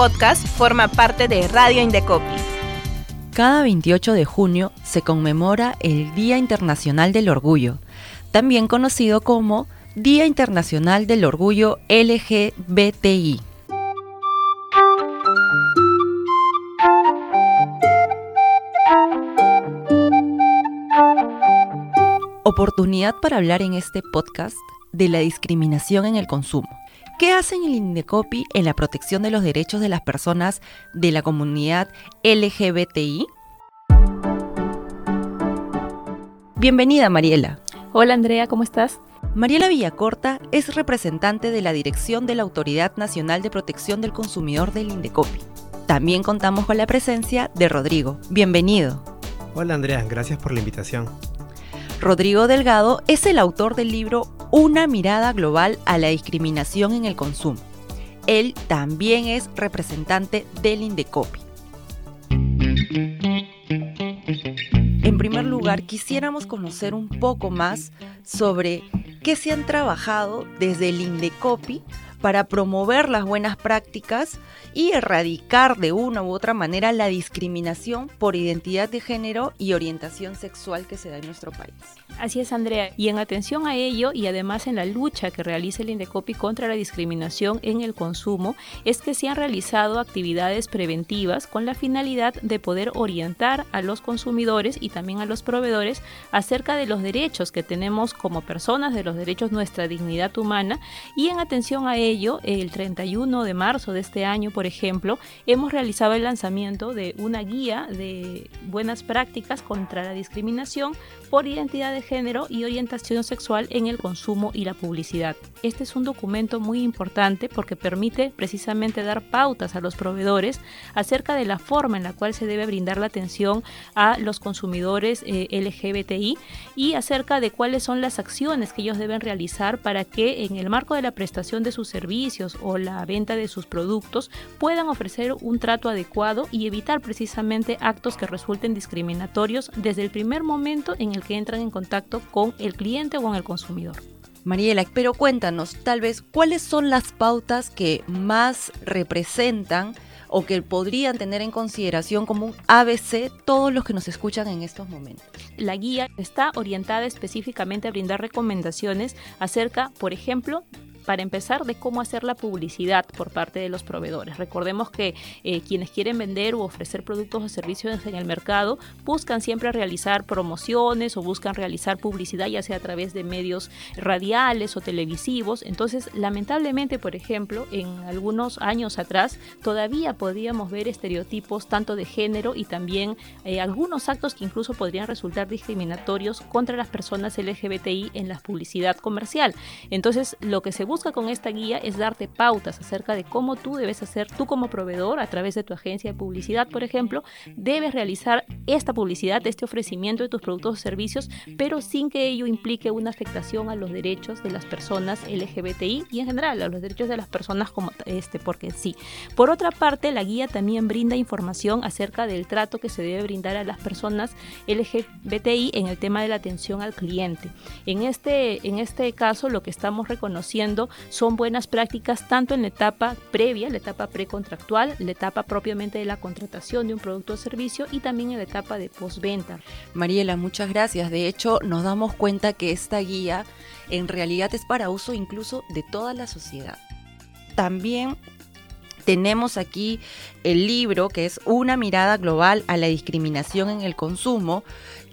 podcast forma parte de Radio Indecopi. Cada 28 de junio se conmemora el Día Internacional del Orgullo, también conocido como Día Internacional del Orgullo LGBTI. Oportunidad para hablar en este podcast de la discriminación en el consumo. ¿Qué hacen el INDECOPI en la protección de los derechos de las personas de la comunidad LGBTI? Bienvenida, Mariela. Hola, Andrea, ¿cómo estás? Mariela Villacorta es representante de la dirección de la Autoridad Nacional de Protección del Consumidor del INDECOPI. También contamos con la presencia de Rodrigo. Bienvenido. Hola Andrea, gracias por la invitación. Rodrigo Delgado es el autor del libro Una mirada global a la discriminación en el consumo. Él también es representante del Indecopi. En primer lugar, quisiéramos conocer un poco más sobre qué se han trabajado desde el Indecopi para promover las buenas prácticas y erradicar de una u otra manera la discriminación por identidad de género y orientación sexual que se da en nuestro país. Así es, Andrea. Y en atención a ello y además en la lucha que realiza el Indecopi contra la discriminación en el consumo, es que se han realizado actividades preventivas con la finalidad de poder orientar a los consumidores y también a los proveedores acerca de los derechos que tenemos como personas, de los derechos, nuestra dignidad humana. Y en atención a ello, el 31 de marzo de este año, por ejemplo, hemos realizado el lanzamiento de una guía de buenas prácticas contra la discriminación por identidad de género y orientación sexual en el consumo y la publicidad. Este es un documento muy importante porque permite precisamente dar pautas a los proveedores acerca de la forma en la cual se debe brindar la atención a los consumidores eh, LGBTI y acerca de cuáles son las acciones que ellos deben realizar para que en el marco de la prestación de sus servicios o la venta de sus productos puedan ofrecer un trato adecuado y evitar precisamente actos que resulten discriminatorios desde el primer momento en el que entran en contacto con el cliente o con el consumidor. Mariela, pero cuéntanos, tal vez, ¿cuáles son las pautas que más representan o que podrían tener en consideración como un ABC todos los que nos escuchan en estos momentos? La guía está orientada específicamente a brindar recomendaciones acerca, por ejemplo, para empezar, de cómo hacer la publicidad por parte de los proveedores. Recordemos que eh, quienes quieren vender u ofrecer productos o servicios en el mercado buscan siempre realizar promociones o buscan realizar publicidad, ya sea a través de medios radiales o televisivos. Entonces, lamentablemente, por ejemplo, en algunos años atrás, todavía podíamos ver estereotipos tanto de género y también eh, algunos actos que incluso podrían resultar discriminatorios contra las personas LGBTI en la publicidad comercial. Entonces, lo que se busca con esta guía es darte pautas acerca de cómo tú debes hacer, tú como proveedor, a través de tu agencia de publicidad, por ejemplo, debes realizar esta publicidad, este ofrecimiento de tus productos o servicios, pero sin que ello implique una afectación a los derechos de las personas LGBTI y en general a los derechos de las personas como este, porque sí. Por otra parte, la guía también brinda información acerca del trato que se debe brindar a las personas LGBTI en el tema de la atención al cliente. En este, en este caso, lo que estamos reconociendo son buenas prácticas tanto en la etapa previa, la etapa precontractual, la etapa propiamente de la contratación de un producto o servicio y también en la etapa de postventa. Mariela, muchas gracias. De hecho, nos damos cuenta que esta guía en realidad es para uso incluso de toda la sociedad. También tenemos aquí el libro que es Una mirada global a la discriminación en el consumo,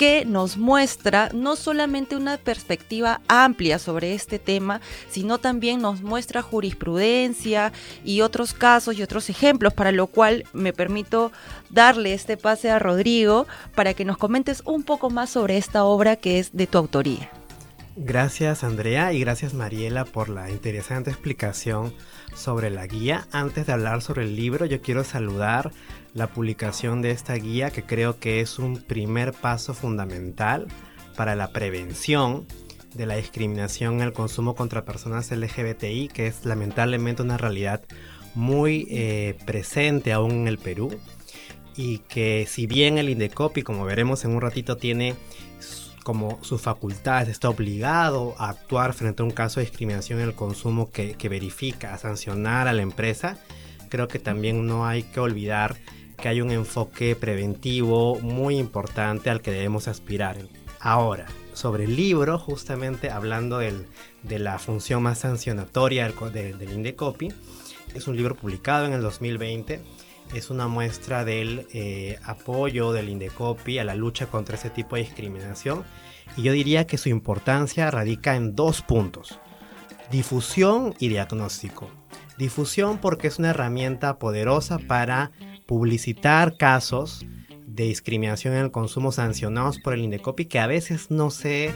que nos muestra no solamente una perspectiva amplia sobre este tema, sino también nos muestra jurisprudencia y otros casos y otros ejemplos, para lo cual me permito darle este pase a Rodrigo para que nos comentes un poco más sobre esta obra que es de tu autoría. Gracias Andrea y gracias Mariela por la interesante explicación sobre la guía. Antes de hablar sobre el libro, yo quiero saludar la publicación de esta guía que creo que es un primer paso fundamental para la prevención de la discriminación en el consumo contra personas LGBTI, que es lamentablemente una realidad muy eh, presente aún en el Perú y que si bien el INDECOPI, como veremos en un ratito, tiene como sus facultades, está obligado a actuar frente a un caso de discriminación en el consumo que, que verifica, a sancionar a la empresa, creo que también no hay que olvidar que hay un enfoque preventivo muy importante al que debemos aspirar. Ahora, sobre el libro, justamente hablando de la función más sancionatoria del, del Indecopi, es un libro publicado en el 2020 es una muestra del eh, apoyo del Indecopi a la lucha contra ese tipo de discriminación y yo diría que su importancia radica en dos puntos, difusión y diagnóstico. Difusión porque es una herramienta poderosa para publicitar casos de discriminación en el consumo sancionados por el Indecopi que a veces no se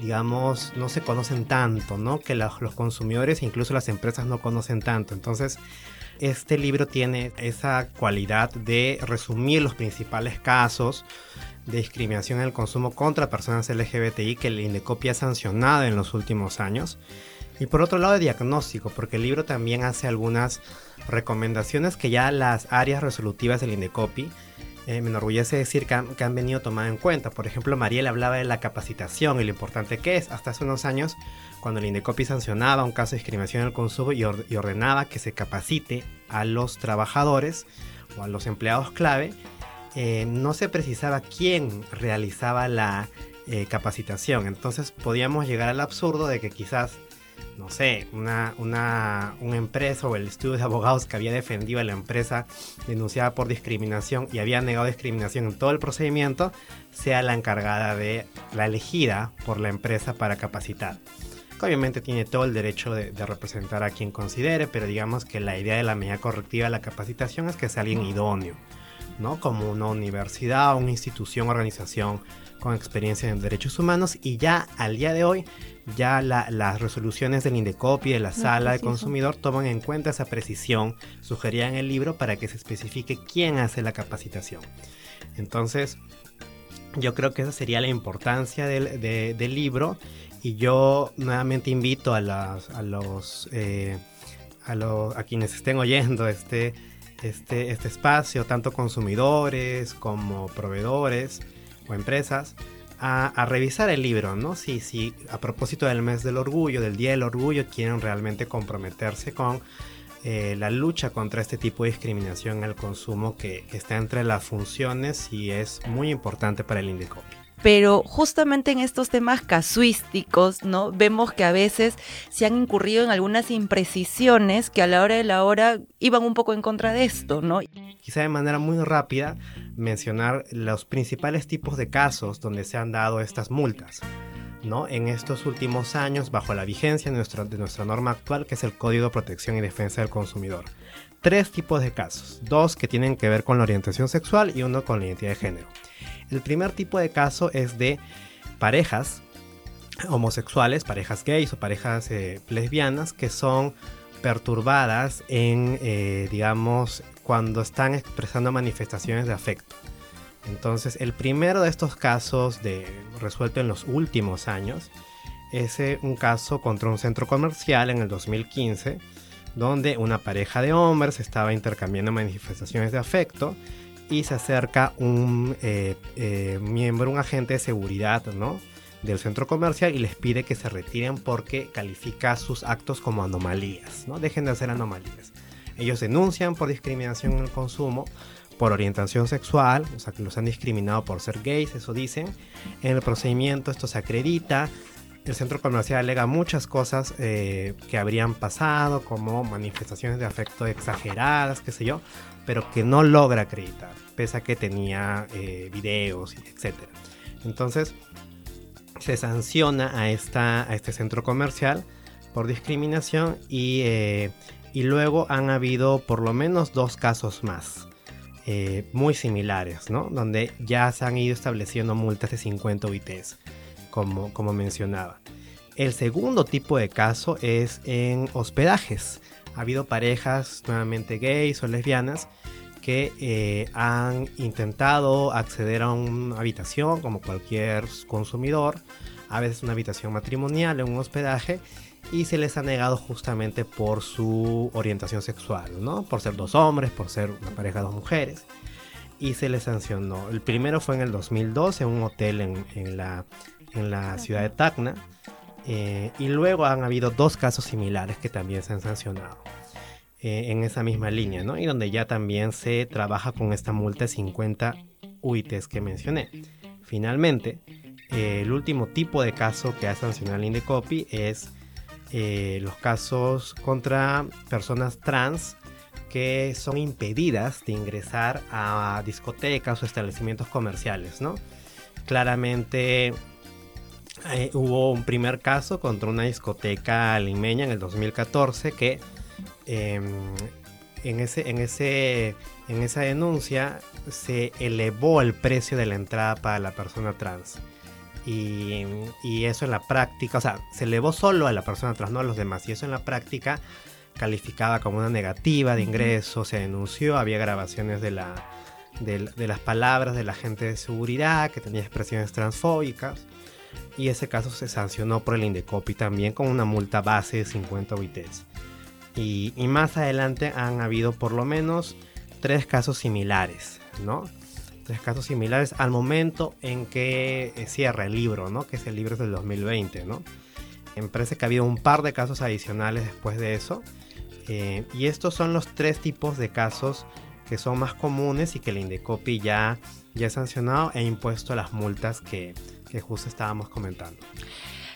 digamos, no se conocen tanto, ¿no? Que los consumidores, incluso las empresas, no conocen tanto. Entonces, este libro tiene esa cualidad de resumir los principales casos de discriminación en el consumo contra personas LGBTI que el INDECOPI ha sancionado en los últimos años. Y por otro lado, de diagnóstico, porque el libro también hace algunas recomendaciones que ya las áreas resolutivas del INDECOPI eh, me enorgullece decir que han, venido tomando en cuenta. Por ejemplo, Mariel hablaba de la capacitación y lo importante que es. Hasta hace unos años, cuando el INDECOPI sancionaba un caso de discriminación en el consumo y, ordenaba que se capacite a los trabajadores o a los empleados clave, eh, no se precisaba quién realizaba la eh, capacitación. Entonces podíamos llegar al absurdo de que quizás, no sé, una, una, empresa o el estudio de abogados que había defendido a la empresa denunciada por discriminación y había negado discriminación en todo el procedimiento, sea la encargada de la elegida por la empresa para capacitar. obviamente tiene todo el derecho de, de, representar a quien considere, pero digamos que la idea de la medida correctiva de la capacitación es que sea alguien idóneo ¿no? Como una universidad, una institución, organización con experiencia en derechos humanos y ya al día de hoy ya las resoluciones del Indecopi de la sala de consumidor toman en cuenta esa precisión sugerida en el libro para que se especifique quién hace la capacitación. Entonces, yo creo que esa sería la importancia del, libro y yo nuevamente invito a, los, eh, a, a quienes estén oyendo este este, este espacio, tanto consumidores como proveedores o empresas, a, revisar el libro, ¿no? Si, si a propósito del mes del orgullo, del Día del Orgullo, quieren realmente comprometerse con eh, la lucha contra este tipo de discriminación en el consumo que, que, está entre las funciones y es muy importante para el Indecopy pero justamente en estos temas casuísticos, ¿no? Vemos que a veces se han incurrido en algunas imprecisiones que a la hora de la hora iban un poco en contra de esto, ¿no? Quizá de manera muy rápida mencionar los principales tipos de casos donde se han dado estas multas. ¿no? En estos últimos años, bajo la vigencia de nuestra, norma actual, que es el Código de Protección y Defensa del Consumidor. Tres tipos de casos, dos que tienen que ver con la orientación sexual y uno con la identidad de género. El primer tipo de caso es de parejas homosexuales, parejas gays o parejas eh, lesbianas que son perturbadas en, eh, digamos, cuando están expresando manifestaciones de afecto. Entonces, el primero de estos casos de, resuelto en los últimos años es eh, un caso contra un centro comercial en el 2015, donde una pareja de hombres estaba intercambiando manifestaciones de afecto y se acerca un eh, eh, miembro, un agente de seguridad, ¿no? del centro comercial y les pide que se retiren porque califica sus actos como anomalías, ¿no? Dejen de hacer anomalías. Ellos denuncian por discriminación en el consumo, por orientación sexual, o sea que los han discriminado por ser gays, eso dicen. En el procedimiento esto se acredita. El centro comercial alega muchas cosas eh, que habrían pasado, como manifestaciones de afecto exageradas, qué sé yo, pero que no logra acreditar, pese a que tenía eh, videos, etc. Entonces, se sanciona a, esta, a este centro comercial por discriminación y, eh, y luego han habido por lo menos dos casos más. Eh, muy similares, ¿no? Donde ya se han ido estableciendo multas de 50 UITs, como, como mencionaba. El segundo tipo de caso es en hospedajes. Ha habido parejas nuevamente gays o lesbianas que eh, han intentado acceder a una habitación como cualquier consumidor, a veces una habitación matrimonial un hospedaje y se les ha negado justamente por su orientación sexual, ¿no? Por ser dos hombres, por ser una pareja de dos mujeres y se les sancionó. El primero fue en el 2012 en un hotel en, la, en la ciudad de Tacna eh, y luego han habido dos casos similares que también se han sancionado. eh, en esa misma línea, ¿no? Y donde ya también se trabaja con esta multa de 50 UITs que mencioné. Finalmente, eh, el último tipo de caso que ha sancionado el Indecopy es eh, los casos contra personas trans que son impedidas de ingresar a discotecas o establecimientos comerciales, ¿no? Claramente eh, hubo un primer caso contra una discoteca limeña en el 2014 que em, en, ese, en, ese, en esa denuncia se elevó el precio de la entrada para la persona trans. Y, y, eso en la práctica, o sea, se elevó solo a la persona trans, no a los demás. Y eso en la práctica calificaba como una negativa de ingreso, se denunció, había grabaciones de, la, de, de las palabras de la gente de seguridad que tenía expresiones transfóbicas. Y ese caso se sancionó por el Indecopi también con una multa base de 50 OITs. Y, y más adelante han habido por lo menos tres casos similares, ¿no? Tres casos similares al momento en que eh, cierra el libro, ¿no? Que es el libro del 2020, ¿no? Me parece que ha habido un par de casos adicionales después de eso. Eh, y estos son los tres tipos de casos que son más comunes y que el Indecopi ya, ya ha sancionado e impuesto las multas que, que justo estábamos comentando.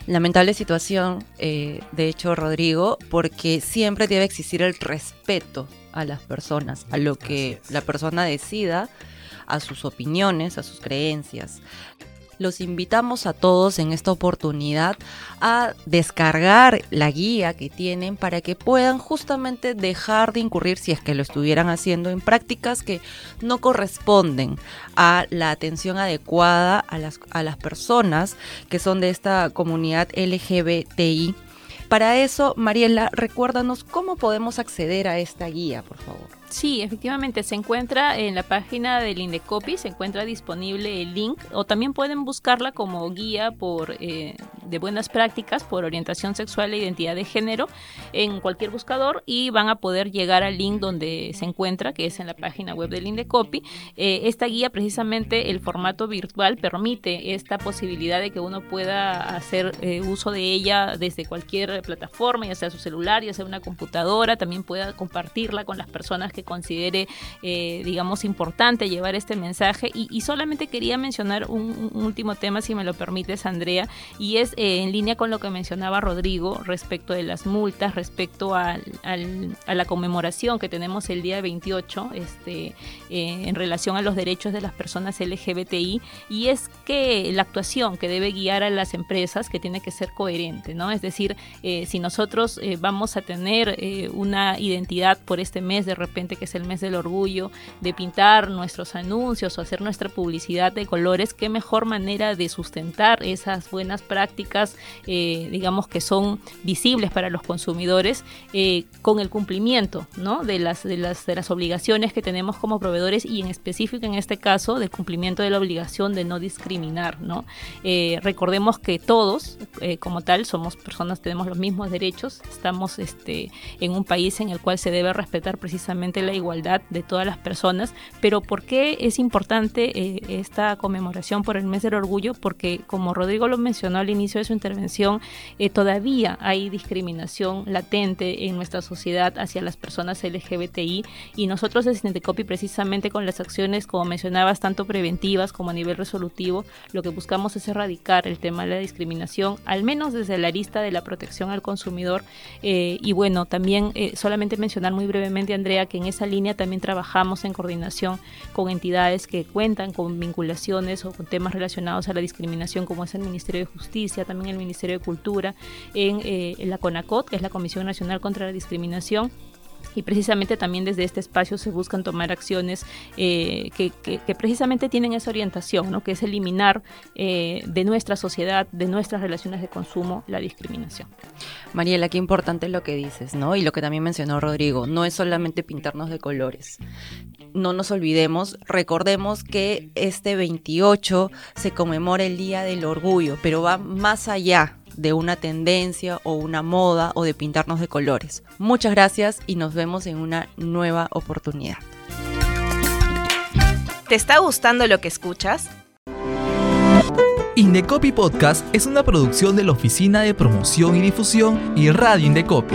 Lamentable situación, eh, de hecho, Rodrigo, porque siempre debe existir el respeto a las personas, a lo que la persona decida, a sus opiniones, a sus creencias. Los invitamos a todos en esta oportunidad a descargar la guía que tienen para que puedan justamente dejar de incurrir, si es que lo estuvieran haciendo, en prácticas que no corresponden a la atención adecuada a las, a las personas que son de esta comunidad LGBTI. Para eso, Mariela, recuérdanos cómo podemos acceder a esta guía, por favor. Sí, efectivamente, se encuentra en la página del Indecopi, se encuentra disponible el link o también pueden buscarla como guía por eh, de buenas prácticas por orientación sexual e identidad de género en cualquier buscador y van a poder llegar al link donde se encuentra, que es en la página web del Indecopi. Eh, esta guía, precisamente el formato virtual, permite esta posibilidad de que uno pueda hacer eh, uso de ella desde cualquier plataforma, ya sea su celular, ya sea una computadora, también pueda compartirla con las personas que considere, eh, digamos, importante llevar este mensaje. Y, solamente quería mencionar un, último tema, si me lo permites, Andrea, y es eh, en línea con lo que mencionaba Rodrigo respecto de las multas, respecto a la conmemoración que tenemos el día 28 este, eh, en relación a los derechos de las personas LGBTI, y es que la actuación que debe guiar a las empresas que tiene que ser coherente, ¿no? Es decir, si nosotros vamos a tener una identidad por este mes de repente que es el mes del orgullo, de pintar nuestros anuncios o hacer nuestra publicidad de colores, qué mejor manera de sustentar esas buenas prácticas, eh, digamos que son visibles para los consumidores, eh, con el cumplimiento ¿no? de, las, de, las, de las obligaciones que tenemos como proveedores y en específico en este caso del cumplimiento de la obligación de no discriminar. ¿no? Eh, recordemos que todos, como tal, somos personas, tenemos los mismos derechos, estamos este, en un país en el cual se debe respetar precisamente la igualdad de todas las personas, pero ¿por qué es importante eh, esta conmemoración por el mes del orgullo? Porque como Rodrigo lo mencionó al inicio de su intervención, eh, todavía hay discriminación latente en nuestra sociedad hacia las personas LGBTI y nosotros desde Sintecopi precisamente con las acciones, como mencionabas, tanto preventivas como a nivel resolutivo, lo que buscamos es erradicar el tema de la discriminación, al menos desde la arista de la protección al consumidor. Eh, y bueno, también solamente mencionar muy brevemente, Andrea, que en esa línea también trabajamos en coordinación con entidades que cuentan con vinculaciones o con temas relacionados a la discriminación, como es el Ministerio de Justicia, también el Ministerio de Cultura, en, eh, en la CONACOT, que es la Comisión Nacional contra la Discriminación y precisamente también desde este espacio se buscan tomar acciones eh, que, precisamente tienen esa orientación, ¿no? que es eliminar eh, de nuestra sociedad, de nuestras relaciones de consumo, la discriminación. Mariela, qué importante lo que dices, ¿no? Y lo que también mencionó Rodrigo, no es solamente pintarnos de colores. No nos olvidemos, recordemos que este 28 se conmemora el Día del Orgullo, pero va más allá de una tendencia o una moda o de pintarnos de colores. Muchas gracias y nos vemos en una nueva oportunidad. ¿Te está gustando lo que escuchas? Indecopy Podcast es una producción de la Oficina de Promoción y Difusión y Radio Indecopy.